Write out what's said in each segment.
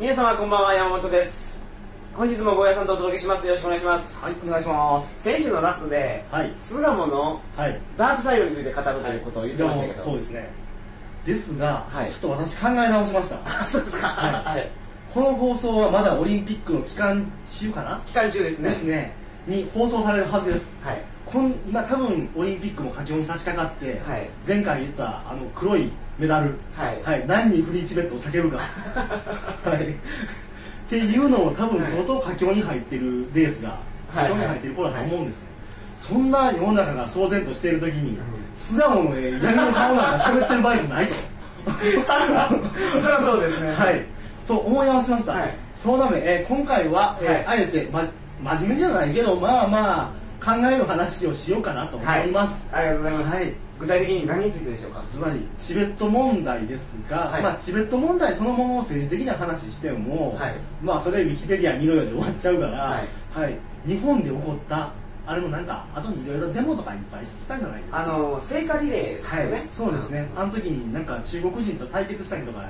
皆様こんばんは山本です。本日もゴーヤさんとお届けします。よろしくお願いします、はい、お願いします。先週のラストで、はい。巣鴨のはい。ダークサイドについて語るということを言ってましたけど、そうですね。ですが、はい。ちょっと私考え直しました。あそうですか。ははい。この放送はまだオリンピックの期間中かな？期間中ですね。ですね。に放送されるはずです。はい。こん今多分オリンピックも佳境に差し掛かって、はい。前回言ったあの黒いメダル、はい。何人フリーチベットを避けるか、はい、っていうのを多分相当佳境に入ってるレースがはい。佳境に入ってる頃だと思うんです、そんな世の中が騒然としている時に巣鴨のね闇の顔なんか喋ってる場合じゃないと。そりゃそうですね。はい。と思い直しました、はい。そのため、えー今回は、えーはい。あえて、ま、真面目じゃないけどまあまあ考える話をしようかなと思います、ありがとうございます、はい具体的に何についてでしょうか？つまりチベット問題ですが、はい。まあ、チベット問題そのものを政治的な話しても、はい。まあそれウィキペディア見ろよで終わっちゃうから、ははい。日本で起こったあれもなんか後にいろいろデモとかいっぱいしたじゃないですか。あの聖火リレーですよね、はい、そうですね。あの時になんか中国人と対決したりとか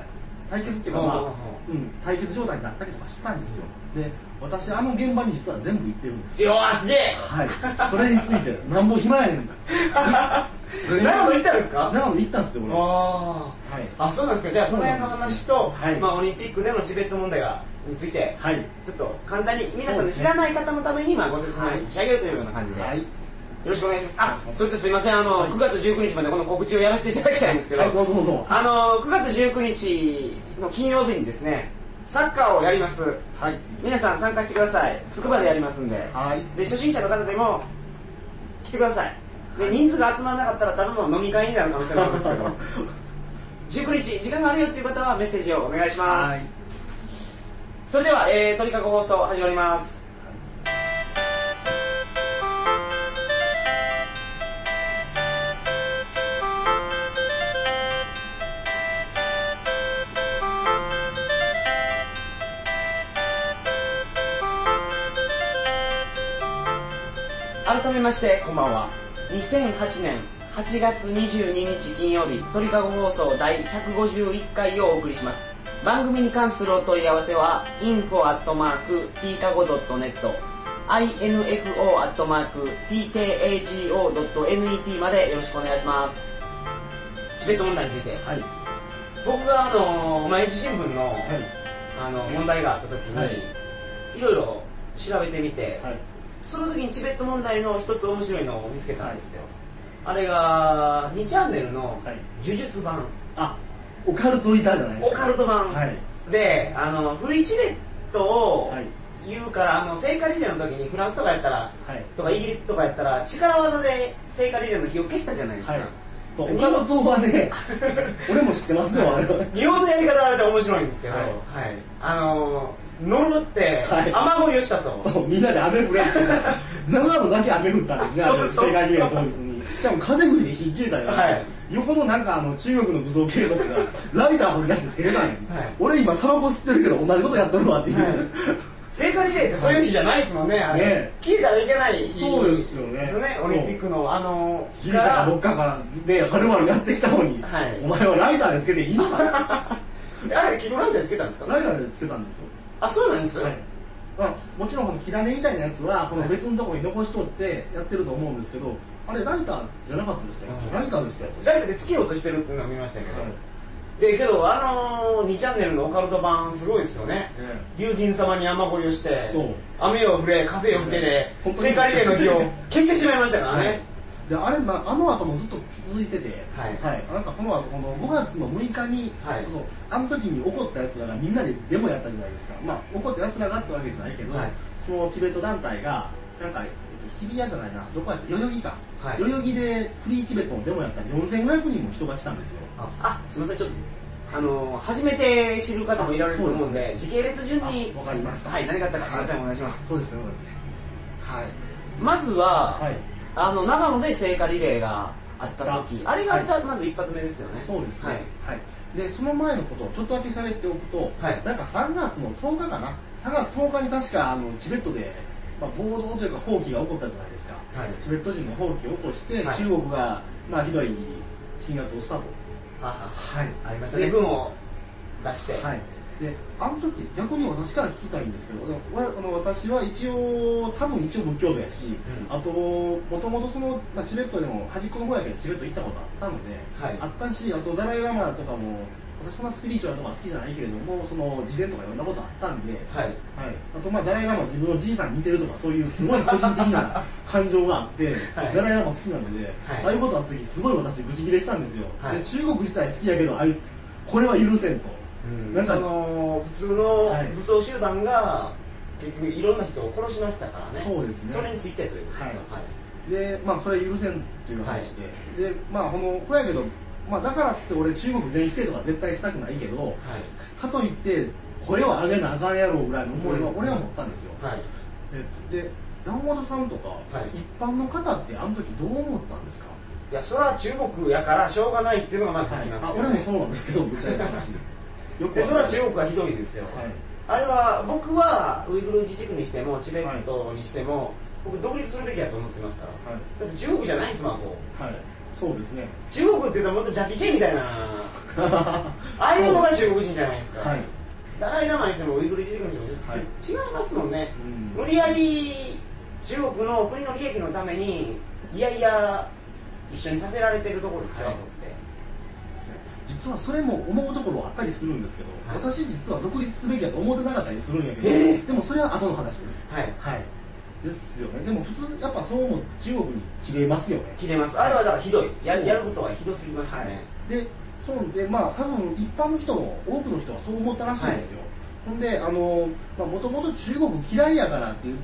対決っていうかまあ、ほうん、対決状態になったりとかしたんですよ。で私あの現場に実は全部行ってるんです。よーすげえ。はい。それについてなんぼ暇やねん 長野行ったんですか？長野行ったんですよ俺。はあい。あそうなんですか。じゃあその辺の話と、はい。まあ、オリンピックでのチベット問題がについて、はい。ちょっと簡単に皆さんの知らない方のためにまあご説明を差し上げるというような感じで、はい。よろしくお願いします。あそれとすいません。あの、はい。9月19日までこの告知をやらせていただきたいんですけど、はいどうぞどうぞ。あの9月19日の金曜日にですねサッカーをやります。はい。皆さん参加してください。つくばでやりますんで。はい。で初心者の方でも来てくださいで人数が集まらなかったらただの飲み会になる可能性があるんですけど。19日時間があるよっていう方はメッセージをお願いします、はい。それでは、えー、鳥かご放送始まります。改めましてこんばんは2008年8月22日金曜日鳥かご放送第151回をお送りします。番組に関するお問い合わせは info.tkago.net info.tkago.net までよろしくお願いします。チベット問題について。はい。僕があの毎日新聞のはい。あの問題があった時に、はい。いろいろ調べてみて、はいその時にチベット問題の一つ面白いのを見つけたんですよ、あれが2チャンネルのはい。呪術版、あオカルトいたじゃないですオかカルト版、はい。であのフリーチベットをはい。言うから、あの聖火リレーの時にフランスとかやったらはい。とかイギリスとかやったら力技で聖火リレーの火を消したじゃないですか、はい。オカルトはね 俺も知ってますよあれは。日本のやり方は面白いんですけど、ははいい。あの呪ってはい。雨乞いをしたと、そうみんなで雨降れって 長野だけ雨降ったんですね世界リレー当日に。しかも風降りで火消えたよ、はい。よほどなんかあの中国の武装警察がライター取り出してつけてたんや、俺今タバコ吸ってるけど同じことやっとるわっていう、はい。聖火リレーってそういう日じゃないですもんね、あれ。ね。消えたらいけない日そうですよねですよね。オリンピックのあのギリシャかどっかからではるばるやってきたのに、はい。お前はライターでつけていいのかあれキドランドでつけたんですか？ライターでつけたんですよあそうなんです、はい。まあ、もちろんこの火種みたいなやつはこの別のところに残しとってやってると思うんですけどあれライターじゃなかったですよ、はい。ライターでしたよ誰かでつけようとしてるっていうのを見ましたけど、はい。でけどあの2チャンネルのオカルト版すごいですよね。え竜神様に雨乞いをして雨を降れ風を吹けで聖火リレーの日を消してしまいましたからはい。ね、であれ、まあ、あの後もずっと続いてて、はい。なんかこの後この5月の6日に、はい。そうあの時に起こったやつらがみんなでデモやったじゃないですか、まあ、起こったやつらがってわけじゃないけど、はい。そのチベット団体がなんか、えっと、日比谷じゃないなどこやった代々木か、はい。代々木でフリーチベットのデモやったら4500人も人が来たんですよ。あすみませんちょっとあの初めて知る方もいられると思うんであそうです時系列順にあわかりました。はい何があったかすみませんお願いします。そうですねそうですね。はい。まずは、はいあの長野で聖火リレーがあった時あれがあった、はいまず一発目ですよね。そうですね。はい。はい、でその前のことをちょっとだけ喋っておくと、はい。なんか3月の10日かな？3月10日に確かあのチベットで、まあ、暴動というか放棄が起こったじゃないですか、はい。チベット人の放棄を起こして、はい。中国が、まあ、ひどい鎮圧をしたと。はい。ありましたね。軍を出して、はいであの時逆に私から聞きたいんですけど俺あの私は一応多分一応仏教徒やし、うん。あともともとその、まあ、チベットでも端っこの方やけどチベット行ったことあったので、はい。あったしあとダライ・ラマとかも私そんなスピリチュアルとか好きじゃないけれどもその自伝とか読んだことあったんで、はい。はい、あとまあダライ・ラマ自分のじいさんに似てるとかそういうすごい個人的な感情があって、はい。ダライ・ラマ好きなので、はい。ああいうことあった時すごい私ブチギレしたんですよ、はい。で中国自体好きやけどあいつこれは許せんと、なん。かその普通のはい。武装集団が結局いろんな人を殺しましたからね。そうですね。それについてということですよ。でまあそれ許せんという話で、でまあこのこれやけどまあだからっつって俺中国全否定とか絶対したくないけどはい。かといって声を上げなあかんやろうぐらいの思いはうん。俺は持ったんですよ、はい、はいでで山本さんとか、はい。一般の方ってあの時どう思ったんですか？いやそれは中国やからしょうがないっていうのがまずはいあきますよ、ね。俺もそうなんですけどぶっちゃけた話よ でそれは中国国はひどいですよ、はい。あれは僕はウイグル自治区にしてもチベットにしても、僕独立するべきだと思ってますから。はい。だって中国じゃないですもんこうはい。そうですね。中国って言うともっとジャッキー・チェンみたいな。ああいうのが中国人じゃないですか、はい。ダライ・ラマにしてもウイグル自治区にしても、はい。違いますもんね、うん。無理やり中国の国の利益のためにいやいや一緒にさせられてるところでしょ、はい実はそれも思うところあったりするんですけど、はい。私実は独立すべきだと思ってなかったりするんやけど、えー。でもそれは後の話です。はい。はい。ですよね。でも普通やっぱそう思う中国に切れますよね。切れます。あれはだからひどい。ややることはひどすぎましたね、でそうでまあ多分一般の人も多くの人はそう思ったらしいんですよ、ほんであのもともと中国嫌いやからって言っ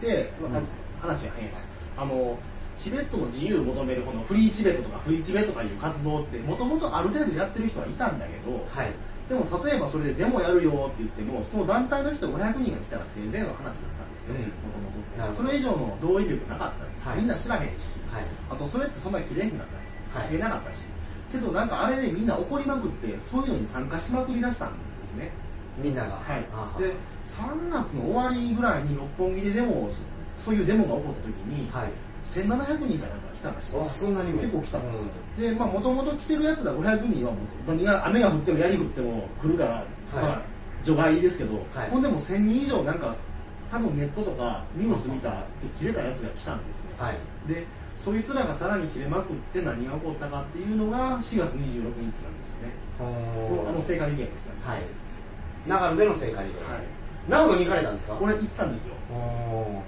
て、まあうん。話が変やなあのチベットの自由を求めるこのフリーチベットとかフリーチベとかいう活動ってもともとある程度やってる人はいたんだけどはい。でも例えばそれでデモやるよって言ってもその団体の人500人が来たらせいぜいの話だったんですようん。もともとそれ以上の同意力なかった、はい。みんな知らへんし。はい。あとそれってそんなに綺麗になった。はい。切れなかったし、けどなんかあれでみんな怒りまくってそういうのに参加しまくりだしたんですね。みんなが。はい。あで3月の終わりぐらいに六本木でデモそういうデモが起こった時に、はい1700人かなんか来たらしいあそんなにも。結構来たうん。でまあもともと来てるやつら500人はもう何が雨が降っても槍降っても来るから、まあ除外ですけど、はい。ほんでも1000人以上なんか多分ネットとかニュース見たって切れたやつが来たんですね。はい。でそいつらがさらに切れまくって何が起こったかっていうのが4月26日なんですよね。あの聖火リレーの人はい。長野での聖火リレー、はい。長野に行かれたんですか？俺行ったんですよ。お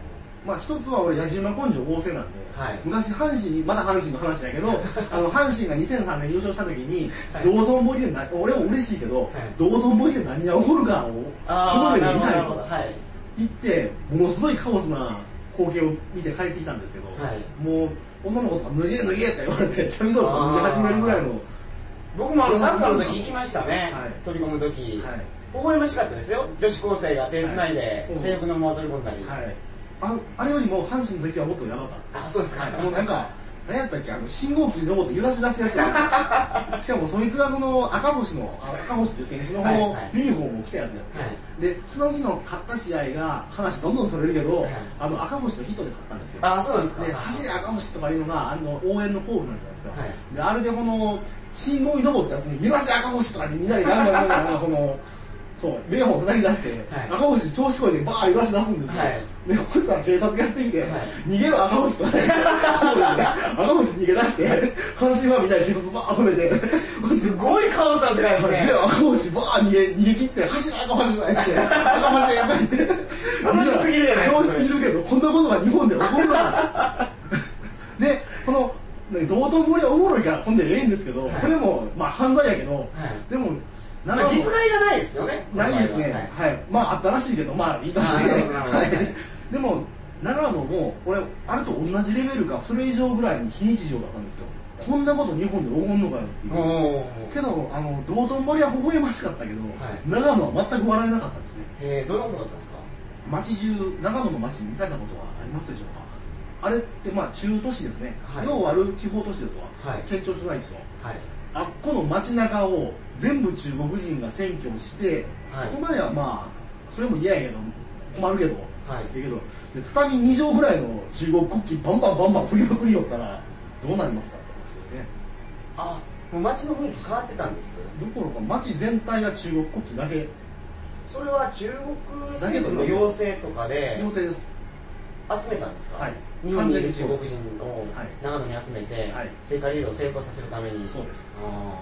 まあ一つは俺矢島根性旺盛なんで、はい。昔阪神まだ阪神の話だけど あの阪神が2003年優勝した時に、はい。道頓堀でな俺も嬉しいけど、はい。道頓堀で何が起こるかをこの目で見たいと。ほどはい。行ってものすごいカオスな光景を見て帰ってきたんですけど、はい。もう女の子とか脱げ脱げって言われてキャミソール脱げ始めるぐらいの僕もあのサッカーの時行きましたね、はい。取り込む時、はい。微笑ましかったですよ。女子高生が手つないではい。制服のまま取り込んだり、はい、ああれよりも阪神の時はもっとやばかった。あそうですか、もうなんか、何やったっけ、あの信号機に登って揺らし出すやつ。が しかもそいつがその赤星の、あ赤星っていう選手のはいはい。ユニフォームを着たやつやって、はい。で、その日の勝った試合が、話どんどんそれるけど、はい。あの赤星のヒットで勝ったんですよ。あそうですか。で、走れ赤星とかいうのが、あの応援の候補なんじゃないですか。はい。で、あれでこの、信号に登ったやつに、揺らせ赤星とかでみんなでガンガンガンガンこの、そう、メガホン叩き出して、はい。赤星調子こいでバー揺らし出すんですよ。はい。で、そしたら警察がやってきて、はい。逃げろ赤星とかね、そうですね赤星逃げ出して、阪神ファンみたいに警察バー止めて、すごいカオスな世界ですね。で、赤星バー逃げ、逃げ切って、走れ赤星とか言って、赤星やばいって。楽しすぎるじゃない楽しすぎるけど、こんなことが日本で起こるのか。で、この、ね道頓堀はおもろいから、ほんでええんですけど、はい。これも、まあ犯罪やけど、でも、まあ、実害がないですよね。ないですね、はいは。い、まああったらしいけど、まあいいとして、でも、長野も、俺、あれと同じレベルか、それ以上ぐらいに非日常だったんですよ、こんなこと日本で起こんのかよっていう。おけど、あの道頓堀は微笑ましかったけど、い。長野は全く笑えなかったですね、えー、どんなことだったんですか？街中、長野の街に行かれたことはありますでしょうか、あれってまあ中都市ですね、はい。要はある地方都市ですわ、はい。県庁所在地の。はいあっこの街中を全部中国人が占拠して、はい。そこまではまあそれも嫌やけど困るけど、はい。だけどで畳2畳ぐらいの中国国旗バンバンバンバン振りまくりよったらどうなりますか？って話ですね。あもう街の雰囲気変わってたんです。どころか街全体が中国国旗だけ。それは中国政府の要請とかで要請です。集めたんですか、はい日本にいる中国人をはい。長野に集めて、はい。聖火リレーを成功させるために。そうです。あ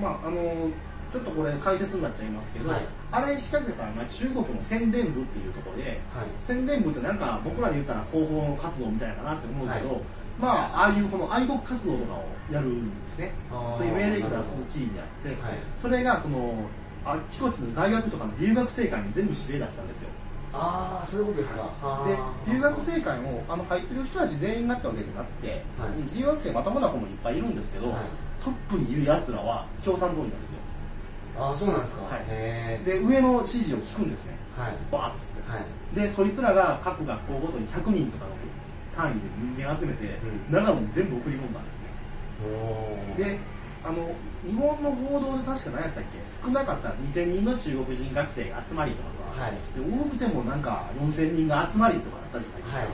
まああのちょっとこれ解説になっちゃいますけど、はい。あれ仕掛けたのが中国の宣伝部っていうところでーはい。宣伝部ってなんか僕らで言ったら広報活動みたいななって思うけど、はい。まあああいうこの愛国活動とかをやるんですね。そういう命令を出す地位であって、はい。それがそのあっちこっちの大学とかの留学生会に全部指令出したんですよああそういうことですか。で留学生会もあの入ってる人たち全員がってわけじゃなくて、はい。留学生まともな子もいっぱいいるんですけど、はい。トップにいるやつらは共産党員なんですよ。あーそうなんですか、はい。へで上の指示を聞くんですね。ーはい。バーッつって。はい。でそいつらが各学校ごとに100人とかの単位で人間集めて、うん。長野に全部送り込んだんですね。であの日本の報道で確か何やったっけ？少なかったら2000人の中国人学生が集まりとかさ、はい。で多くてもなんか4000人が集まりとかだったじゃないですか、はい。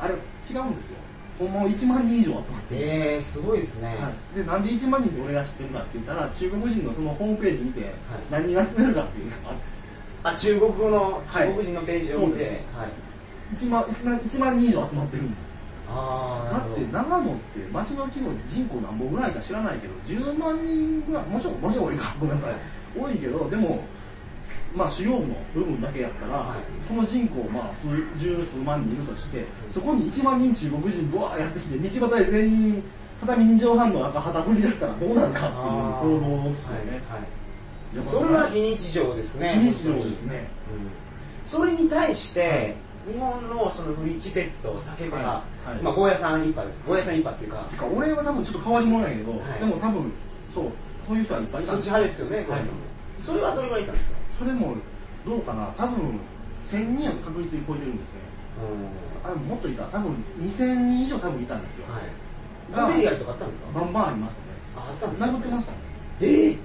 あれ違うんですよ。ほんまは1万人以上集まってる。えー、すごいですね、はい、でなんで1万人で俺が知ってるかって言ったら中国人のそのホームページ見て、い。何人集めるかっていうああ中国語のはい。中国人のページを見て、そうです。はい、1万 ,1 万人以上集まってるんだだって長野って町の規模人口何本ぐらいか知らないけど10万人ぐらいもちろんもちろん多いか ごめんなさい。多いけどでもまあ主要部の部分だけやったら、はい。その人口まあ数十数万人いるとしてそこに1万人中国人ブワーやってきて道端で全員畳2畳半の赤旗振り出したらどうなるかっていう想像ですよね、はいはい。それは非日常ですね非日常ですね、うん。それに対して、日本のそのフリーチペットを叫ぶか、はいはい。まあ、ゴーヤさん一派です。ゴーヤさん一派っていうか。てか俺は多分ちょっと変わり者やけど、はい。でも多分そうそういう人はいっぱいいた。んそっち派ですよねゴーヤさんも、それはどれぐらいいたんですか？それもどうかな？多分1000人は確実に超えてるんですね。あもっといた。多分2000人以上多分いたんですよ、はい。が小競り合いとかあったんですか？バンバンありましたね。ああったんですか？殴ってましたね。ええはい。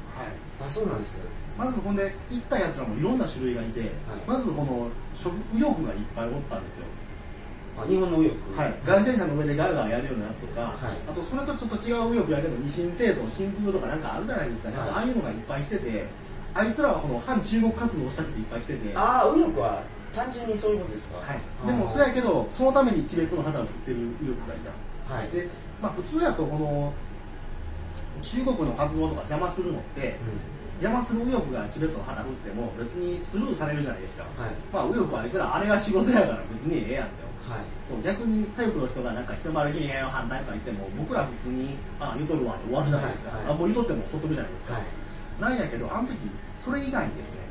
あそうなんですまずほんで行ったやつらもいろんな種類がいて、まずこの食右翼がいっぱいおったんですよ、あ日本の右翼はい、外旋車の上でガーガーやるようなやつとか、はい。あとそれとちょっと違う右翼やけど二神政党新風とかなんかあるじゃないですか、なんかああいうのがいっぱい来ててあいつらはこの反中国活動をしたくていっぱい来てて。ああ右翼は単純にそういうことですか？はい、でもそれやけどそのためにチベットの旗を振ってる右翼がいた。はい。で、まあ、普通やとこの中国の活動とか邪魔するのって邪魔する右翼がチベットの旗振っても別にスルーされるじゃないですか、はい。まあ右翼はあいつらあれが仕事やから別にええやんってはい。そう逆に左翼の人がなんか一丸ひめ反対とか言っても僕ら普通にあ言うとるわで終わるじゃないですか、はいはい。あもう言うとってもほっとくじゃないですか、はい。なんやけどあの時それ以外にですね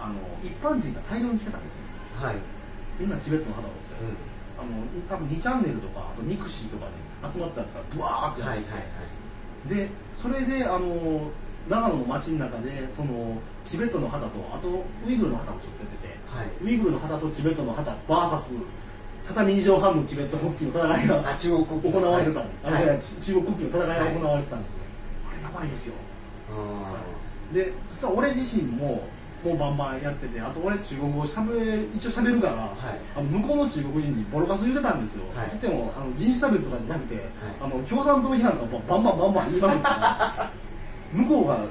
あの一般人が大量に来てたんですよ。はい。みんなチベットの旗を持って、あの多分2チャンネルとかあと mixi とかで集まったやつがブワーってはいはい入ってでそれであの長野の街の中でそのチベットの旗とあとウイグルの旗もちょっと出ててはい。ウイグルの旗とチベットの旗 VS 畳2畳半のチベット国旗の戦いがあ中国国旗。行われてた。はい。中国国旗の戦いが行われてたんですね、あれやばいですよ。あでそしたら俺自身ももうバンバンやっててあと俺中国語しゃべ一応しゃべるから、はい。あの向こうの中国人にボロカス言ってたんですよ、はい。つってもあの人種差別とかじゃなくて、あの共産党批判がバンバンバンバン言いまくって 向こうが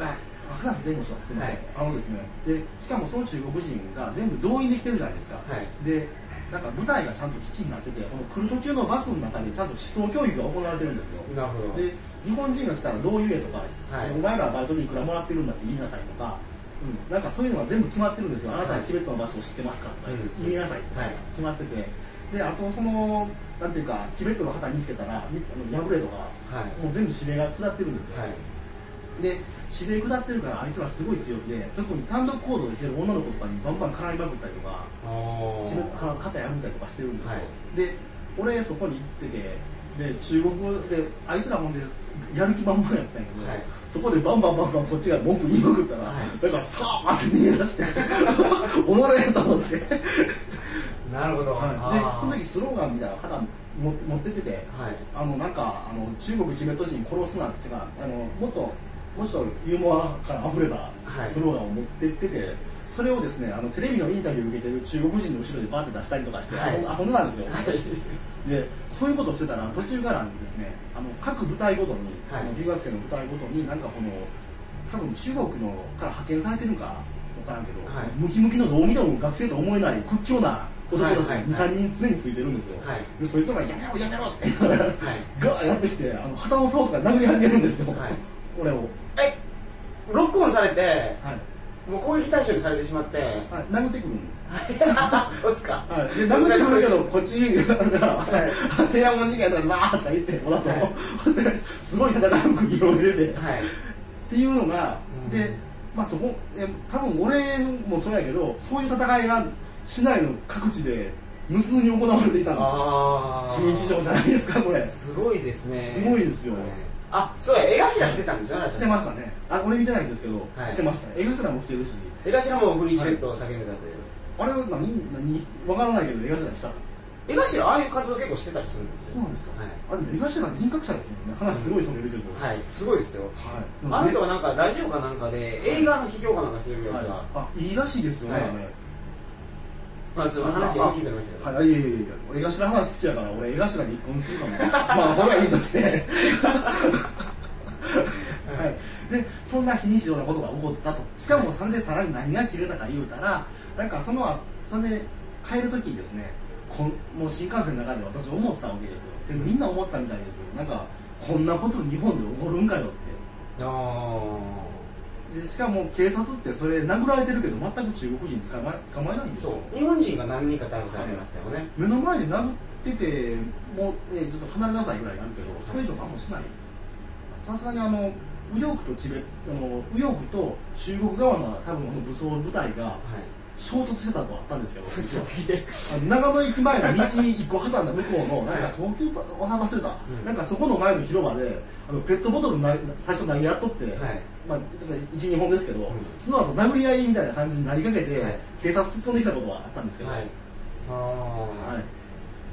あ話弁護士はすみません、はい。あのですねでしかもその中国人が全部動員できてるじゃないですか、はい。でなんか舞台がちゃんと基地になっててこの来る途中のバスの中でちゃんと思想教育が行われてるんですよ。なるほど。で日本人が来たらどう言えとか、はい。お前らバイトでいくらもらってるんだって言いなさいとか、うん、なんかそういうのが全部決まってるんですよ、あなたはチベットの場所を知ってますかとかうん。言いなさいとかはい。決まってて、であとそのなんていうかチベットの旗見つけたら破れとかはい。もう全部指令が下ってるんですよ、はいで指令下ってるからあいつらすごい強気で特に単独行動でしてる女の子とかにバンバン絡みまくったりとか肩破ったりとかしてるんですよ、はい。で俺そこに行っててで中国語であいつらほんでやる気満々やったんやけど、はい。そこでバンバンバンバンこっちが文句言いまくったら、はい。だからさあって逃げ出して おもろいと思って、なるほど、はい、でその時スローガンみたいなの旗持持ってっててはい。あのなんかあの中国チベット人殺すなっていうかあのもっともうちょっとユーモアから溢れたはいスローガンを持ってってて、それをですねあのテレビのインタビューを受けてる中国人の後ろでバーって出したりとかして、はい。遊んでたんですよ、はい。でそういうことをしてたら途中からですねあの各部隊ごとに、はい。あの留学生の部隊ごとになんかこの多分中国のから派遣されてるかからんけど、はい。ムキムキのどう見ても学生とは思えない屈強な男たちがはいはい23人常についてるんですよ、はい。でそいつらが「やめろやめろ」ってはい。ガーやってきてあの旗の竿とか殴り始めるんですよ、はい。俺を、えロックオンされてはい。もう攻撃対象にされてしまって。はい、殴ってくるん そうですか。はい、で殴ってくるけど、こっちが、天安門事件とか、わーとか言って、もらと、はい。すごい戦いの釘を出て、はい。っていうのが、うん。で、まあ、そこ、え多分俺もそうやけど、そういう戦いが市内の各地で無数に行われていたの、ああ非日常じゃないですか、これ。すごいですね。すごいですよ。はいあそうや絵頭来てたんですよね来てましたね。あ、俺見てないんですけど、はい来てましたね。絵頭も来てるし、絵頭もフリーチケットを叫んでたという、あれは何、何、わからないけど、絵頭来た。絵頭ああいう活動結構してたりするんですよそうなんですか。はいあ、でも絵頭人格者ですよね。話すごいそれるけど。はい、すごいですよ。はい。あの人はなんかラジオかなんかで映画の批評かなんかしてるやつが、あいいらしいですよね、はいまあ話を聞いてましたけど、はい、いやいやいや俺が知らん話好きやから俺絵頭に一本するかも。まあそれはいいとして。はい。でそんな非日常なことが起こったと。しかもそれでさらに何が切れたか言うたらなんかその後それで帰る時にですねこんもう新幹線の中で私思ったわけですよ。でみんな思ったみたいですよ。なんかこんなこと日本で起こるんかよって。あでしかも警察ってそれ殴られてるけど全く中国人捕ま捕まえないんーですよ。そう。日本人が何人か逮捕されましたよね、目の前で殴っててもう、ね、ちょっと離れなさいぐらいになるけどそれ以上何もしない。さすがにあの右翼とチベあの右翼と中国側の多分この武装部隊がはい衝突してたとはあったんですけど長野駅前の道に一個挟んだ向こうのなんかはい。東急パお話忘れた、うん。なんかそこの前の広場であのペットボトルな最初投げ合っとって、はい。まあ、12本ですけど、ん。その後殴り合いみたいな感じになりかけて、はい。警察突っ込んできたことはあったんですけど、はい。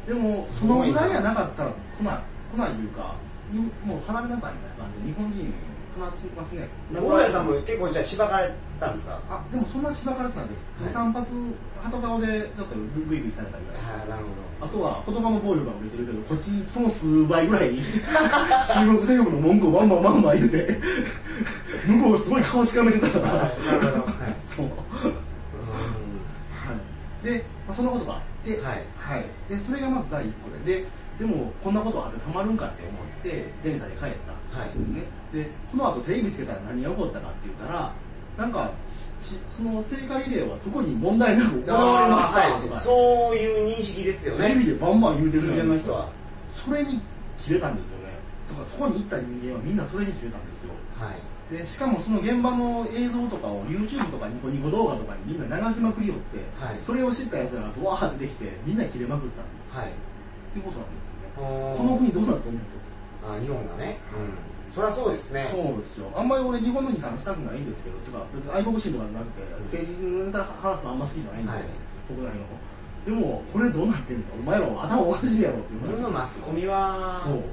でもそのぐらいやなかったら来ない来ないいうかにもう離れなさいみたいな感じで日本人話しますね。大家さんも結構じゃあしばかれたんですか？あでもそんなしばかれてないです、はい。23発旗竿でちょっとグイグイされたぐらいああなるほあとは言葉の暴力が売れてるけどこっちその数倍ぐらい 中国戦国の文句をバンバンバンバン言うて 向こうすごい顔しかめてたから、はいなるほど。はい。そう。はい、で、まあ、そんなことがあって、はい。はい、でそれがまず第一個でででもこんなことあってたまるんかって思って電車で帰ったはいんですね、でこの後テレビつけたら何が起こったかって言ったらなんかしその聖火リレーは特に問題なく行われました。はいとか、そういう認識ですよテレビねでバンバン言うてる通じゃないですか常の人は。それに切れたんですよね。だからそこに行った人間はみんなそれに切れたんですよ。はい。でしかもその現場の映像とかを YouTube とかニコニコ動画とかにみんな流しまくりよって、はい。それを知ったやつらがブワーってできてみんな切れまくった。っはい。ていうことなんですよね。ここの国どうなって思うあ日本がね、うん、そりゃそうですね。とそうですよ。あんまり俺日本の批判したくないんですけどてか別に愛国心とかじゃなくて政治のネタ話すのあんま好きじゃないんで、はい。国内の。でもこれどうなってんの？お前らは頭おかしいやろっていう日本の話マスコミはそう。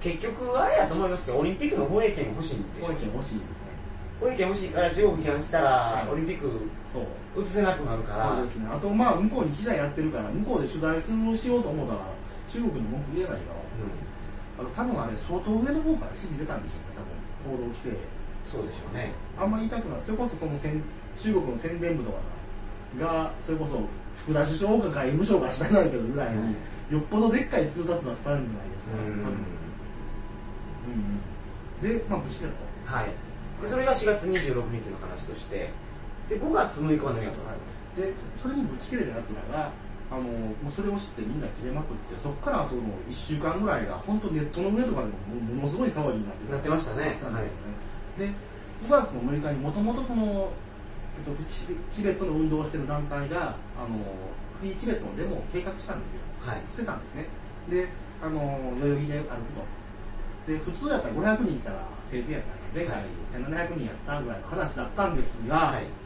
結局あれやと思いますけどオリンピックの放映権欲しいんでしょ。欲しいですね。放映権欲しいから中国批判したら、はい。オリンピックそう。映せなくなるから。そうですね。あとまあ向こうに記者やってるから向こうで取材するしようと思ったら中国に文句言えないからあの多分あれ相当上の方から指示出たんでしょうね多分。報道規制。そうでしょうね。あんま言いたくないそれこそその宣中国の宣伝部とかがそれこそ福田首相か外務省か知らないけどぐらいに、はいよっぽどでっかい通達出したんじゃないですか、うん多分。うん。うんでまあ無事だとはい。でそれが4月26日の話としてで5月6日は何があったんですか、でそれにぶち切れたやつらがあのもうそれを知ってみんな切れまくってそこからあとの1週間ぐらいが本当ネットの上とかでももものすごい騒ぎになってなってましたね。たんですよね、で5月の6日にもともとその、えっと、チベットの運動をしてる団体があのフリーチベットのデモを計画したんですよ。はい。してたんですね。であの代々木で歩くと。で普通やったら500人来たらせいぜいやったら前回1700人やったぐらいの話だったんですが、はい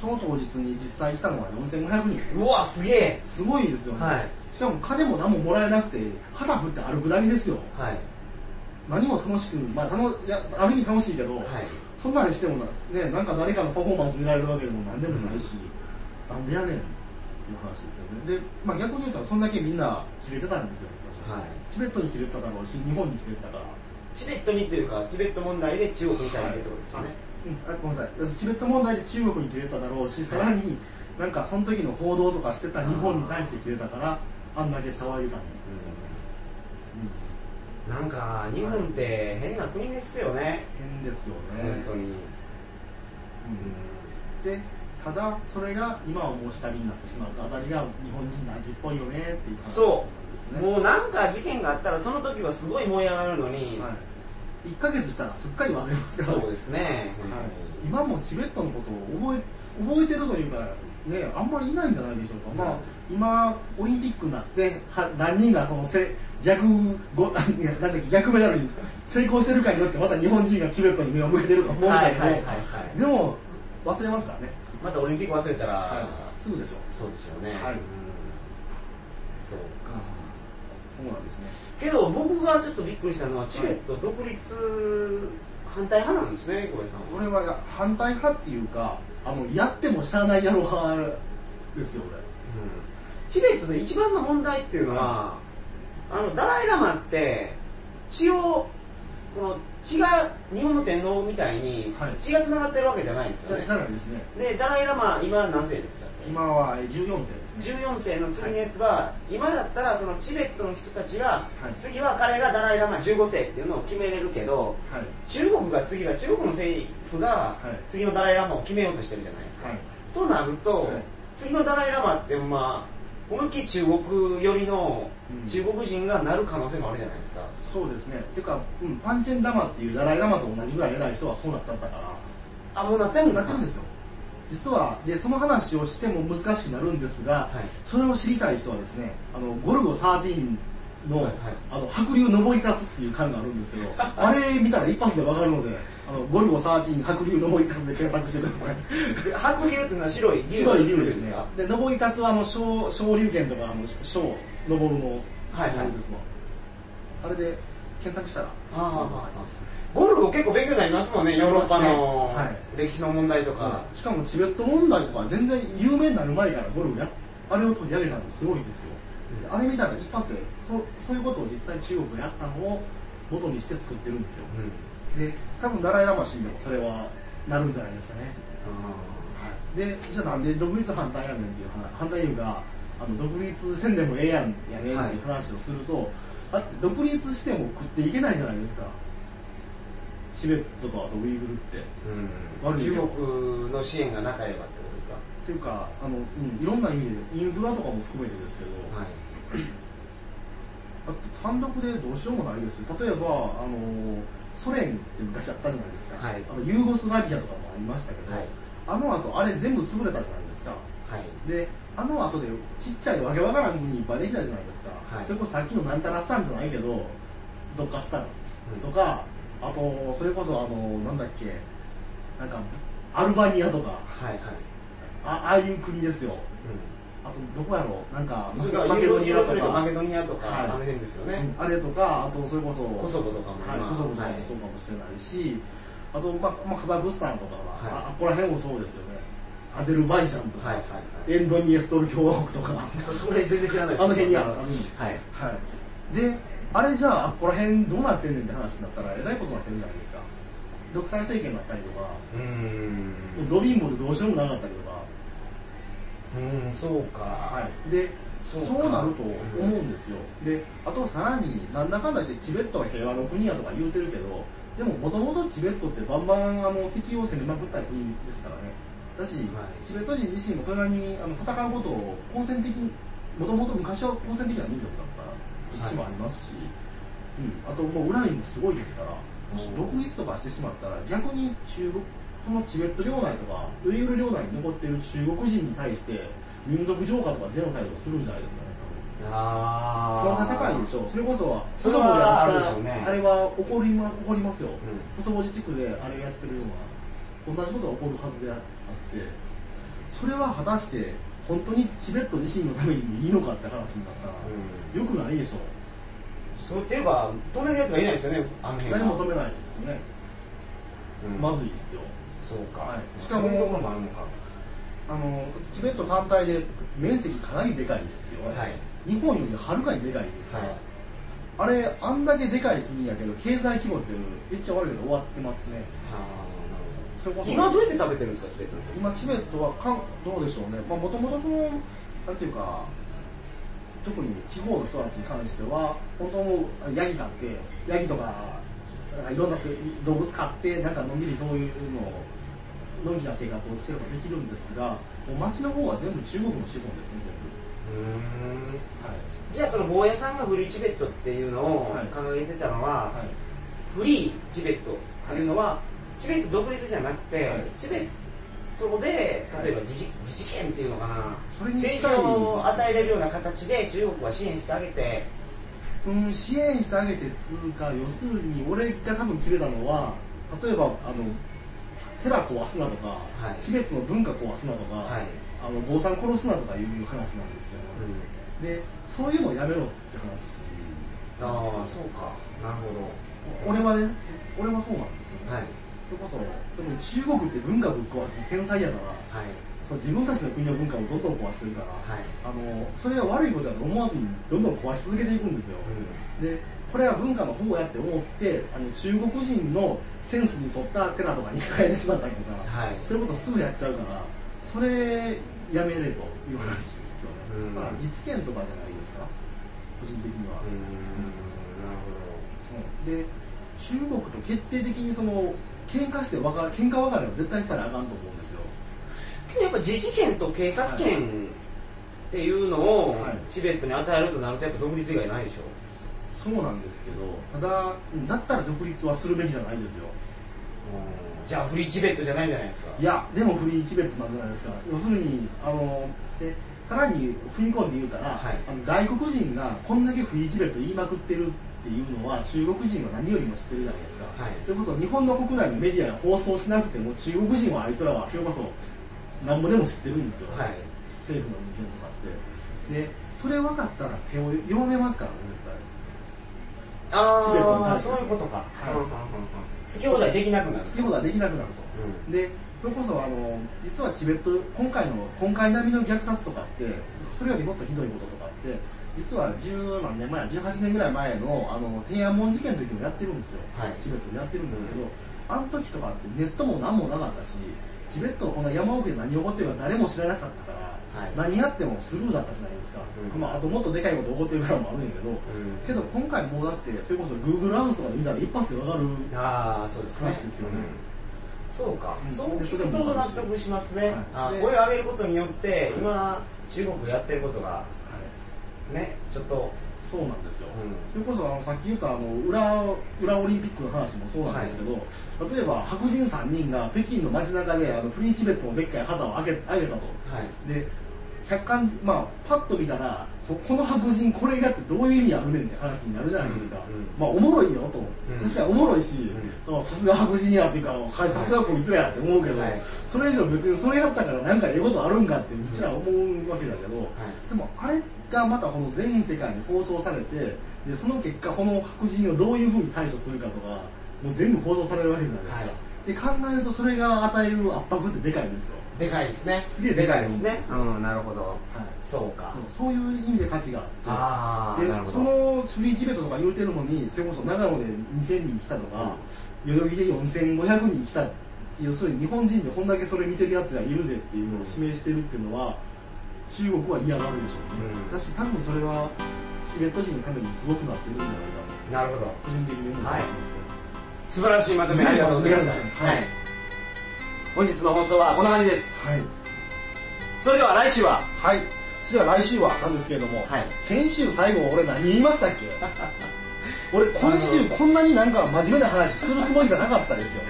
その当日に実際来たのは4500人。うわすげえ。すごいですよね、はい。しかも金も何ももらえなくて旗振って歩くだけですよ。はい。何も楽しくまあ楽いやある意味楽しいけど、はい。そんなにしてもなねなんか誰かのパフォーマンス見られるわけでも何でもないし、なんでやねんっていう話ですよね。で、まあ、逆に言うとそんだけみんな切れてたんですよ、はい。チベットに切れてただろうし日本に切れてたから。チベットにというかチベット問題で中国に対してってことですよね、うん、あごめんなさい。チベット問題で中国に切れただろうしさらになんかその時の報道とかしてた日本に対して切れたからあんだけ騒いでたんですよね、なんか日本って変な国ですよね。変ですよね。本当に、うん。でただそれが今はもう下火になってしまうあたりが日本人の味っぽいよねっていう話そなんですね。もうなんか事件があったらその時はすごい燃え上がるのに、はい、1か月したらすっかり忘れますからそうですね、はい、今もチベットのことを覚え覚えてるというかねあんまりいないんじゃないでしょうか、まあ今オリンピックになっては何人がそのせ逆ごいや なんだっけ逆メダルに成功してるかによってまた日本人がチベットに目を向けてると思うんだけど、はいはいはいはいでも忘れますからね、またオリンピック忘れたら、はい、すぐでしょそうでしょうね、はい。うん。そうか。そうなんですねけど僕がちょっとびっくりしたのはチベット独立反対派なんですね小林さん俺はや反対派っていうかあのやってもしゃあないやろ派ですよ俺。チベットで一番の問題っていうのは、あのダライ・ラマって血をこの血が日本の天皇みたいにはい。血がつながってるわけじゃないんですよね、じゃないですね。でダライ・ラマ今何世でしたっけ今は14世ですね。14世の次のやつは、今だったらそのチベットの人たちが、はい。次は彼がダライ・ラマ15世っていうのを決めれるけどはい。中国が次は中国の政府がはい。次のダライ・ラマを決めようとしてるじゃないですか、はい。となると、はい。次のダライ・ラマってまあ思いっきり中国寄りのうん中国人がなる可能性もあるじゃないですか、そうですね。てか、うん、パンチェンラマっていうダライラマと同じぐらい偉い人はそうなっちゃったから。あもうなってるんですか？なってるんですよ。実はでその話をしても難しくなるんですが、はい。それを知りたい人はですねあのゴルゴ13の,、はいはい。あの白龍登り立つっていう巻があるんですけど あれ見たら一発で分かるのであのゴルゴ13白龍登り立つで検索してください。で白龍っていうのは白い龍白い龍ですね。か？で登り立つはあの小小龍拳とかあの小登るのはいはい。ですわ。あれで検索したらゴルゴ結構勉強になりますもんねヨーロッパのはい。歴史の問題とか、しかもチベット問題とか全然有名になる前からゴルフやあれを取り上げたのすごいですよ、であれ見たら一発でそそういうことを実際中国がやったのを元にして作ってるんですよ。で多分ダライ・ラマ死んでもそれはなるんじゃないですかね、でじゃあなんで独立反対やねんっていう話反対いうかあの独立せんでもええやんやねんっていう話をすると、だって独立しても食っていけないじゃないですか。チベットとあとウイグルって。うん。中国の支援がなければってことですか？っていうかあの、うん、いろんな意味でインフラとかも含めてですけど、はい。あと単独でどうしようもないですよ。例えばあのソ連って昔あったじゃないですか、はい。あのユーゴスラビアとかもありましたけど、はい。あの後あれ全部潰れたじゃないですかはい。であの後でちっちゃいわけわからん国いっぱいできたじゃないですか、はい。それこそさっきのなんたらスタンじゃないけどどっかスタンうん。とか、あとそれこそあのなんだっけなんかアルバニアとか。はいはい。あああいう国ですよ。うあとどこやろう。なんかマケドニアとか。マケドニアとか、はい。あの辺ですよね、あれとかあとそれこそコソボとかもはい、今コソボとかはい。もそうかもしれないし、あと、まあまあ、カザフスタンとかは、はい。ああここら辺もそうですよねアゼルバイジャンとか、はいはいはい。エンドニエストル共和国とか。それ全然知らないですあの辺にある。はい。はい。であれじゃああここら辺どうなってんねんって話になったらえらいことになってるじゃないですか。独裁政権だったりとかうーん。ド貧乏でどうしようもなかったりとか、うんそうか、はい、でそそうなると思うんですよ、であとさらになんだかんだ言ってチベットは平和の国やとか言うてるけどでももともとチベットってバンバンあの敵を攻めまくった国ですからねだし、はいチベット人自身もそれなりにあの戦うことを好戦的にもともと昔は好戦的な民族だった歴史もありますし、うん、あともうウランもすごいですからもし独立とかしてしまったら逆に中国このチベット領内とかウイグル領内に残っている中国人に対して民族浄化とかゼノサイドをするんじゃないですかね多分。あ可能性高いでしょ。うそれこそそれはあでしょうね。あれは起こりま起こりますよ、ん。コソボ自治区であれやってるような同じことが起こるはずであってそれは果たして本当にチベット自身のためにもいいのかって話になったら、うよくないでしょう。そうっていうか止めるやつがいないですよねあの辺は。誰も止めないですよね、うん。まずいですよ。そうか、はい。しかもそういうところもあるのか。あのチベット単体で面積かなりでかいですよ、はい。日本よりはるかにでかいですから、はい。あれあんだけでかい国やけど経済規模ってめっちゃ悪いけど終わってますね。ああ今どうやって食べてるんですかチベットの今チベットはかんどうでしょうね。もともとそのなんていうか特に地方の人たちに関しては本当もうヤギ飼ってヤギとかなんかいろんなせ動物飼ってなんかのんびりそういうのをのんきな生活をすればできるんですがもう町の方は全部中国の資本ですねうん。全部はい。じゃあその坊やさんがフリーチベットっていうのをはい。掲げてたのは、はい。フリーチベットっていうのは、チベット独立じゃなくて、はい。チベットで例えば自治自治権っていうのかな。それに近い。成長を与えれるような形で中国は支援してあげて。うん、支援してあげてつうか要するに俺が多分決めたのは例えばあの寺壊すなとか、はい。チベットの文化壊すなとか、はい。あの坊さん殺すなとかいう話なんですよ、でそういうのをやめろって話。ああそうか。なるほ俺はね俺はそうなんですよ。ね、どはいそれこそでも中国って文化ぶっ壊す天才やからはい。そう自分たちの国の文化をどんどん壊してるから、はい。あのそれは悪いことだと思わずにどんどん壊し続けていくんですよ、でこれは文化の方やって思ってあの中国人のセンスに沿った寺とかに変えてしまったりとか、はい。そういうことすぐやっちゃうからそれやめれという話ですよね、うん。まあ自治権とかじゃないですか？個人的には、うん。なるうん。で中国と決定的にその喧嘩して分か喧嘩別れは絶対したらあかんと思うんですよ。けどやっぱ自治権と警察権っていうのをはい。チベットに与えるとなるとやっぱ独立以外ないでしょ？そうなんですけどただだったら独立はするべきじゃないですよ。じゃあフリーチベットじゃないじゃないですか。いやでもフリーチベットなんじゃないですか。要するにあのでさらに踏み込んで言うたら、はい。あの外国人がこんだけフリーチベット言いまくってるっていうのは中国人は何よりも知ってるじゃないですか、はい。ということは日本の国内のメディアが放送しなくても中国人はあいつらはそれこそなんぼでも知ってるんですよ、はい。政府の人間とかって。でそれ分かったら手を弱めますからねチベットにああそういうことか、はい。うんうんうんうん。好き放題できなくなる。絶対好き放題できなくなると、でそれこそあの実はチベット今回の今回並みの虐殺とかってそれよりもっとひどいこととかって実は十何年前18年ぐらい前のあの天安門事件の時もやってるんですよ、はい。チベットでやってるんですけど、あの時とかってネットも何もなかったしチベットのこの山奥で何起こってるか誰も知らなかったから、はい。何やってもスルーだったじゃないですか、うん。まあ、あともっとでかいこと起こってるからもあるんやけど、けど今回もうだってそれこそ Google アースとかで見たら一発で分かるああそうですね。話ですよね。そうか、うん。そう聞くと納得しますね、はい。を上げることによって今中国やってることがはいねちょっと、そうなんですよ、うそれこそあのさっき言ったあの裏裏オリンピックの話もそうなんですけど、例えば白人3人が北京の街中であのフリーチベットのでっかい旗を上げ上げたと。はい。で客観まあパッと見たらここの白人これがってどういう意味あるねんって話になるじゃないですか、うんうんまあおもろいよと、うん。確かにおもろいしあさすが白人やっていうかはいさすがこいつらやって思うけど、はい。それ以上別にそれやったからなんかええことあるんかってうちら思うわけだけど、はい。でもあれがまたこの全世界に放送されてでその結果この白人をどういうふうに対処するかとかもう全部放送されるわけじゃないですか、で考えるとそれが与える圧迫ってでかいんですよ、でかいですね。すげえでかいですね。うんなるほど。はい、そうか、そういう意味で価値があって。でそああなるほど。のフリーチベットとか言うてるのにそれこそ長野で2000人来たとか、代々木で4500人来た要するに日本人でこんだけそれ見てるやつがいるぜっていうのを示してるっていうのは中国は嫌がるでしょうね、うん。だし多分それはチベット人のためにすごくなってるんじゃないかなるほど。と個人的に思ったりしますね、素晴らしいまとめありがとうございました、はい。本日の放送はこんな感じです。はい、それでは来週は？はい、それでは来週はなんですけれども、はい。先週最後俺何言いましたっけ？俺今週こんなになんか真面目な話するつもりじゃなかったですよね。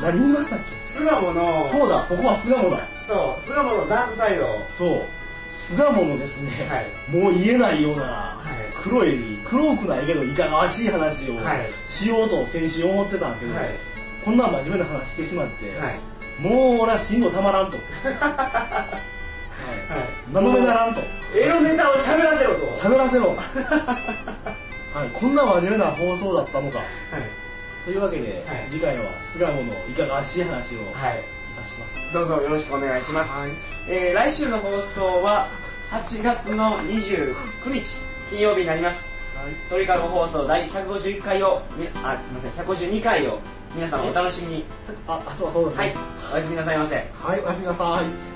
何言いましたっけ？巣鴨のそうだここは巣鴨だそう。巣鴨のダークサイド。そう巣鴨のですね、はい。もう言えないような、い。黒い黒くないけどいかがわしい話をはい。しようと先週思ってたんだけど、はい。こんな真面目な話してしまって、はい。もう俺は進路たまらんと、はい。名乗めならんと。エロネタを喋らせろと。喋らせろ。はい。こんな真面目な放送だったのか。はい。というわけで、はい。次回は巣鴨のいかがわしい話をいはい。たします、どうぞよろしくお願いします、はい。えー来週の放送は8月の29日金曜日になります、鳥かご放送第151回をみあすみません152回を皆さんお楽しみに。ああそうそうですね。はい。おやすみなさいませ。はいおやすみなさい